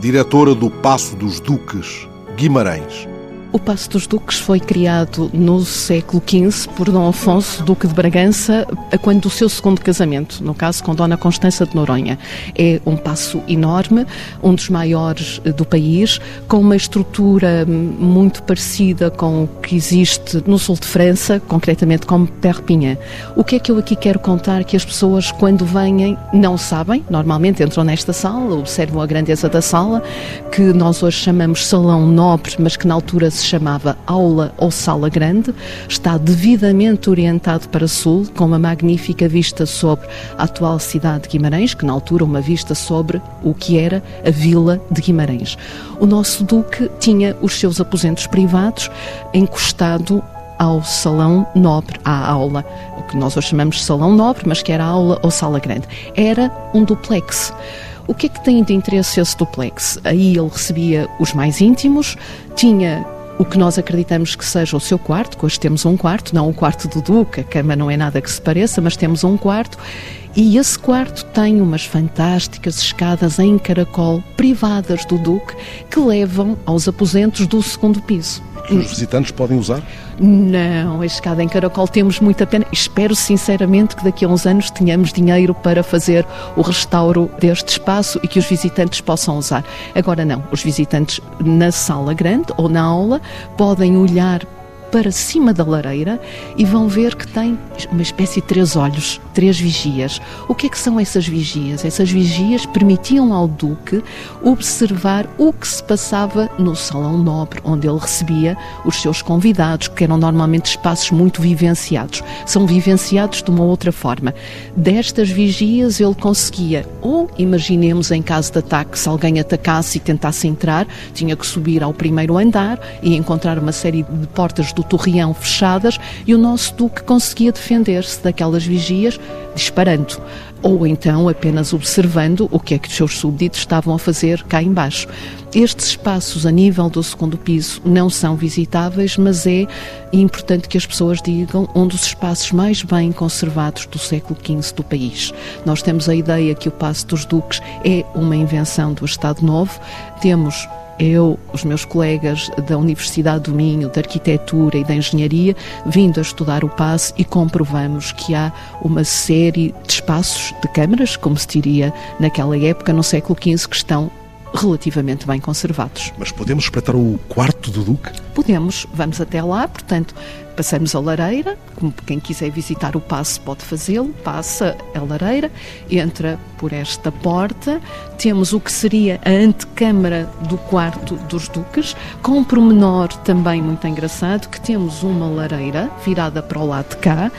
diretora do Passo dos Duques, Guimarães. O Passo dos Duques foi criado no século XV por Dom Afonso, Duque de Bragança, quando do seu segundo casamento, no caso com Dona Constança de Noronha. É um passo enorme, um dos maiores eh, do país, com uma estrutura hum, muito parecida com o que existe no sul de França, concretamente como Perpignan. O que é que eu aqui quero contar que as pessoas, quando vêm, não sabem, normalmente entram nesta sala, observam a grandeza da sala, que nós hoje chamamos salão nobre, mas que na altura se chamava Aula ou Sala Grande, está devidamente orientado para sul, com uma magnífica vista sobre a atual cidade de Guimarães, que na altura uma vista sobre o que era a vila de Guimarães. O nosso duque tinha os seus aposentos privados encostado ao salão nobre, à aula, o que nós hoje chamamos de salão nobre, mas que era aula ou sala grande. Era um duplex. O que é que tem de interesse esse duplex? Aí ele recebia os mais íntimos, tinha o que nós acreditamos que seja o seu quarto, hoje temos um quarto, não o quarto do Duque, a cama não é nada que se pareça, mas temos um quarto, e esse quarto tem umas fantásticas escadas em caracol privadas do Duque que levam aos aposentos do segundo piso que os visitantes podem usar? Não, a escada em caracol temos muita pena. Espero sinceramente que daqui a uns anos tenhamos dinheiro para fazer o restauro deste espaço e que os visitantes possam usar. Agora não, os visitantes na sala grande ou na aula podem olhar para cima da lareira e vão ver que tem uma espécie de três olhos, três vigias. O que é que são essas vigias? Essas vigias permitiam ao Duque observar o que se passava no Salão Nobre, onde ele recebia os seus convidados, que eram normalmente espaços muito vivenciados. São vivenciados de uma outra forma. Destas vigias ele conseguia, ou imaginemos em caso de ataque, se alguém atacasse e tentasse entrar, tinha que subir ao primeiro andar e encontrar uma série de portas do do Torreão fechadas e o nosso Duque conseguia defender-se daquelas vigias disparando ou então apenas observando o que é que os seus súbditos estavam a fazer cá embaixo. Estes espaços a nível do segundo piso não são visitáveis, mas é importante que as pessoas digam um dos espaços mais bem conservados do século XV do país. Nós temos a ideia que o Passo dos Duques é uma invenção do Estado Novo. Temos eu, os meus colegas da Universidade do Minho, de Arquitetura e da Engenharia, vindo a estudar o passe e comprovamos que há uma série de espaços de câmaras, como se diria naquela época, no século XV, que estão relativamente bem conservados. Mas podemos espreitar o quarto do Duque? Podemos, vamos até lá, portanto, passamos a lareira, como quem quiser visitar o passo pode fazê-lo, passa a lareira, entra por esta porta, temos o que seria a antecâmara do quarto dos duques, com um promenor também muito engraçado, que temos uma lareira virada para o lado de cá,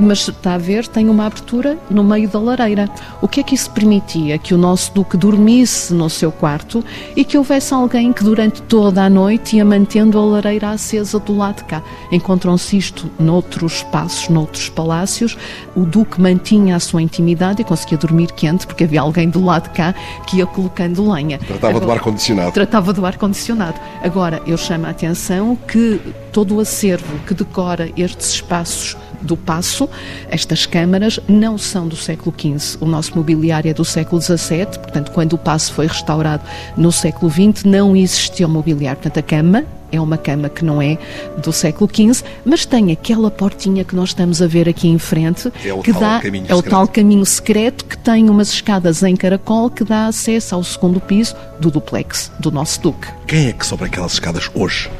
mas está a ver, tem uma abertura no meio da lareira. O que é que isso permitia? Que o nosso Duque dormisse no seu quarto e que houvesse alguém que durante toda a noite ia mantendo a lareira acesa do lado de cá. Encontram-se isto noutros espaços, noutros palácios. O Duque mantinha a sua intimidade e conseguia dormir quente porque havia alguém do lado de cá que ia colocando lenha. Tratava Agora, do ar-condicionado. Tratava do ar-condicionado. Agora, eu chamo a atenção que todo o acervo que decora estes espaços do Passo. Estas câmaras não são do século XV. O nosso mobiliário é do século XVII, portanto, quando o Passo foi restaurado no século XX, não existia o mobiliário. Portanto, a cama é uma cama que não é do século XV, mas tem aquela portinha que nós estamos a ver aqui em frente, é que dá é o tal caminho secreto que tem umas escadas em caracol que dá acesso ao segundo piso do duplex do nosso duque. Quem é que sobe aquelas escadas hoje?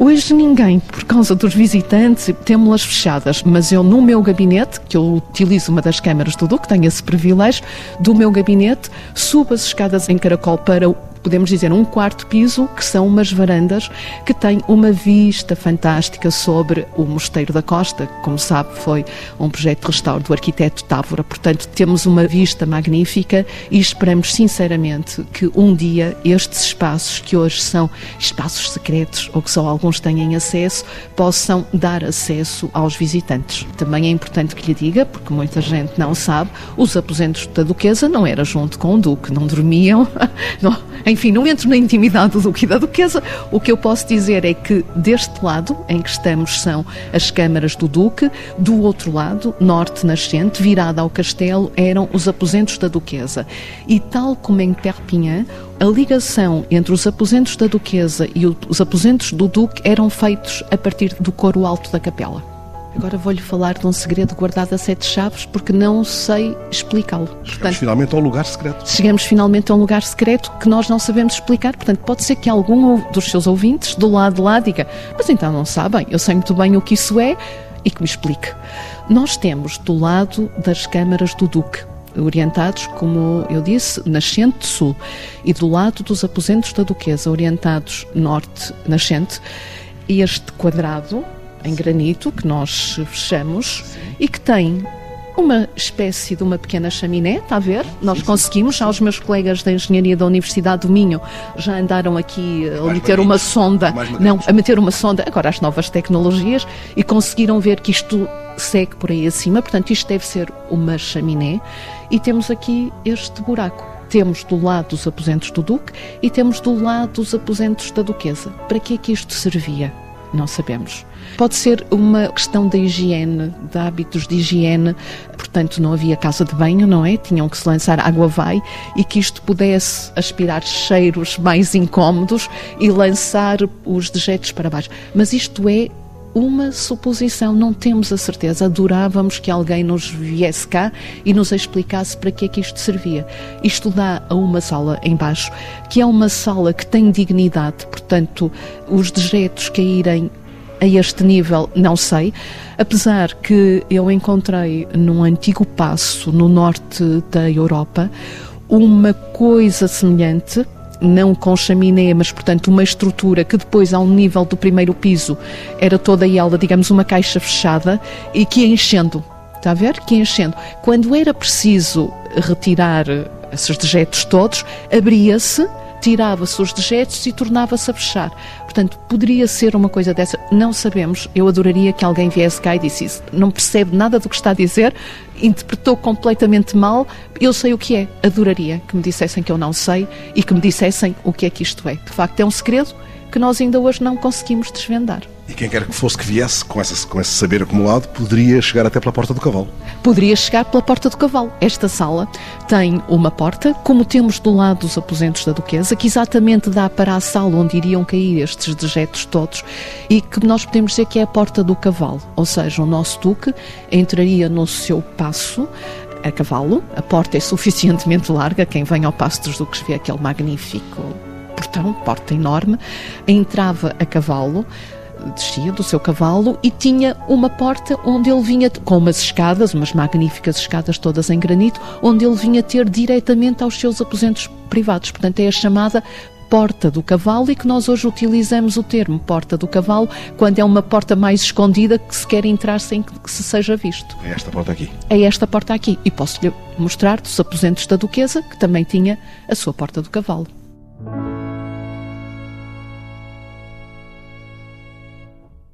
Hoje ninguém, por causa dos visitantes, temos-las fechadas, mas eu no meu gabinete, que eu utilizo uma das câmaras do Duque, tenho esse privilégio, do meu gabinete, subo as escadas em caracol para podemos dizer, um quarto piso, que são umas varandas que têm uma vista fantástica sobre o Mosteiro da Costa. Como sabe, foi um projeto de restauro do arquiteto Távora. Portanto, temos uma vista magnífica e esperamos sinceramente que um dia estes espaços, que hoje são espaços secretos ou que só alguns têm acesso, possam dar acesso aos visitantes. Também é importante que lhe diga, porque muita gente não sabe, os aposentos da Duquesa não era junto com o Duque, não dormiam, não, enfim, não entro na intimidade do Duque e da Duquesa. O que eu posso dizer é que deste lado em que estamos são as câmaras do Duque, do outro lado, norte nascente, virada ao castelo, eram os aposentos da Duquesa. E tal como em Perpignan, a ligação entre os aposentos da Duquesa e os aposentos do Duque eram feitos a partir do coro alto da capela. Agora vou-lhe falar de um segredo guardado a sete chaves porque não sei explicá-lo. Chegamos finalmente a um lugar secreto. Chegamos finalmente a um lugar secreto que nós não sabemos explicar. Portanto, pode ser que algum dos seus ouvintes do lado de lá diga: Mas então não sabem, eu sei muito bem o que isso é e que me explique. Nós temos do lado das câmaras do Duque orientados, como eu disse, nascente sul, e do lado dos aposentos da Duquesa, orientados norte nascente, este quadrado em granito que nós fechamos e que tem uma espécie de uma pequena chaminé, está a ver? Nós conseguimos, já os meus colegas da Engenharia da Universidade do Minho já andaram aqui a meter uma sonda, não, a meter uma sonda, agora as novas tecnologias, e conseguiram ver que isto segue por aí acima, portanto isto deve ser uma chaminé, e temos aqui este buraco. Temos do lado os aposentos do Duque e temos do lado os aposentos da Duquesa. Para que é que isto servia? Não sabemos. Pode ser uma questão da higiene, de hábitos de higiene, portanto não havia casa de banho, não é? Tinham que se lançar água vai e que isto pudesse aspirar cheiros mais incómodos e lançar os dejetos para baixo. Mas isto é uma suposição, não temos a certeza. Adorávamos que alguém nos viesse cá e nos explicasse para que é que isto servia. Isto dá a uma sala embaixo, que é uma sala que tem dignidade, portanto, os dejetos caírem a este nível, não sei. Apesar que eu encontrei num antigo passo no norte da Europa uma coisa semelhante, não com chaminé, mas portanto uma estrutura que depois ao nível do primeiro piso era toda ela, digamos, uma caixa fechada e que ia enchendo. Está a ver? Que ia enchendo. Quando era preciso retirar esses dejetos todos, abria-se tirava-se os dejetos e tornava-se a fechar. Portanto, poderia ser uma coisa dessa, não sabemos. Eu adoraria que alguém viesse cá e disse Não percebe nada do que está a dizer, interpretou completamente mal. Eu sei o que é. Adoraria que me dissessem que eu não sei e que me dissessem o que é que isto é. De facto, é um segredo que nós ainda hoje não conseguimos desvendar. E quem quer que fosse que viesse com, essa, com esse saber acumulado poderia chegar até pela porta do cavalo. Poderia chegar pela porta do cavalo. Esta sala tem uma porta, como temos do lado dos aposentos da Duquesa, que exatamente dá para a sala onde iriam cair estes dejetos todos e que nós podemos dizer que é a porta do cavalo. Ou seja, o nosso Duque entraria no seu passo a cavalo. A porta é suficientemente larga. Quem vem ao Passo dos Duques vê aquele magnífico portão, porta enorme. Entrava a cavalo descia do seu cavalo e tinha uma porta onde ele vinha, com umas escadas, umas magníficas escadas todas em granito, onde ele vinha ter diretamente aos seus aposentos privados. Portanto, é a chamada porta do cavalo e que nós hoje utilizamos o termo porta do cavalo quando é uma porta mais escondida que se quer entrar sem que se seja visto. É esta porta aqui. É esta porta aqui. E posso-lhe mostrar dos aposentos da duquesa que também tinha a sua porta do cavalo.